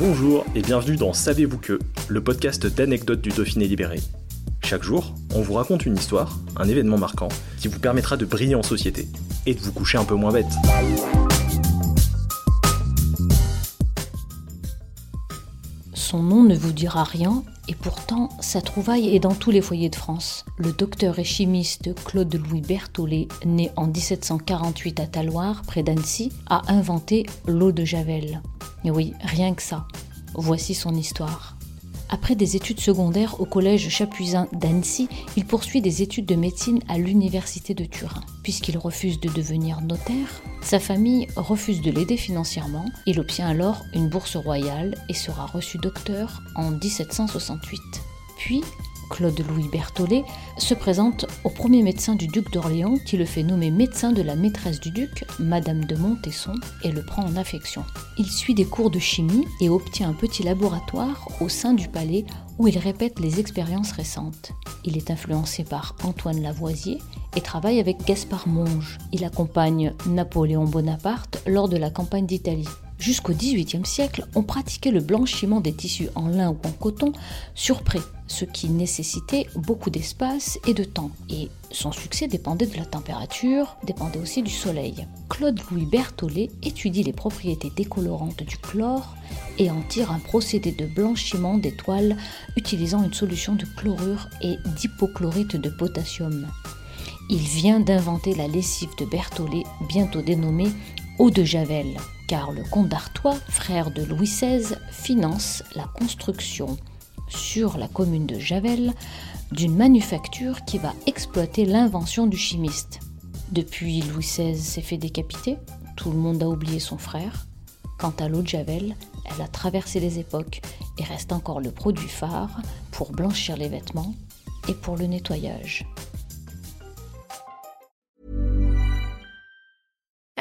Bonjour et bienvenue dans Savez-vous que, le podcast d'anecdotes du Dauphiné libéré. Chaque jour, on vous raconte une histoire, un événement marquant, qui vous permettra de briller en société et de vous coucher un peu moins bête. Son nom ne vous dira rien, et pourtant sa trouvaille est dans tous les foyers de France. Le docteur et chimiste Claude-Louis Berthollet, né en 1748 à Taloir, près d'Annecy, a inventé l'eau de Javel. Et oui, rien que ça. Voici son histoire. Après des études secondaires au collège Chapuisin d'Annecy, il poursuit des études de médecine à l'université de Turin. Puisqu'il refuse de devenir notaire, sa famille refuse de l'aider financièrement. Il obtient alors une bourse royale et sera reçu docteur en 1768. Puis, Claude-Louis Berthollet, se présente au premier médecin du duc d'Orléans qui le fait nommer médecin de la maîtresse du duc, Madame de Montesson, et le prend en affection. Il suit des cours de chimie et obtient un petit laboratoire au sein du palais où il répète les expériences récentes. Il est influencé par Antoine Lavoisier et travaille avec Gaspard Monge. Il accompagne Napoléon Bonaparte lors de la campagne d'Italie. Jusqu'au XVIIIe siècle, on pratiquait le blanchiment des tissus en lin ou en coton sur prêt, ce qui nécessitait beaucoup d'espace et de temps. Et son succès dépendait de la température, dépendait aussi du soleil. Claude-Louis Berthollet étudie les propriétés décolorantes du chlore et en tire un procédé de blanchiment des toiles utilisant une solution de chlorure et d'hypochlorite de potassium. Il vient d'inventer la lessive de Berthollet, bientôt dénommée eau de Javel car le comte d'Artois, frère de Louis XVI, finance la construction sur la commune de Javel d'une manufacture qui va exploiter l'invention du chimiste. Depuis, Louis XVI s'est fait décapiter, tout le monde a oublié son frère. Quant à l'eau de Javel, elle a traversé les époques et reste encore le produit phare pour blanchir les vêtements et pour le nettoyage.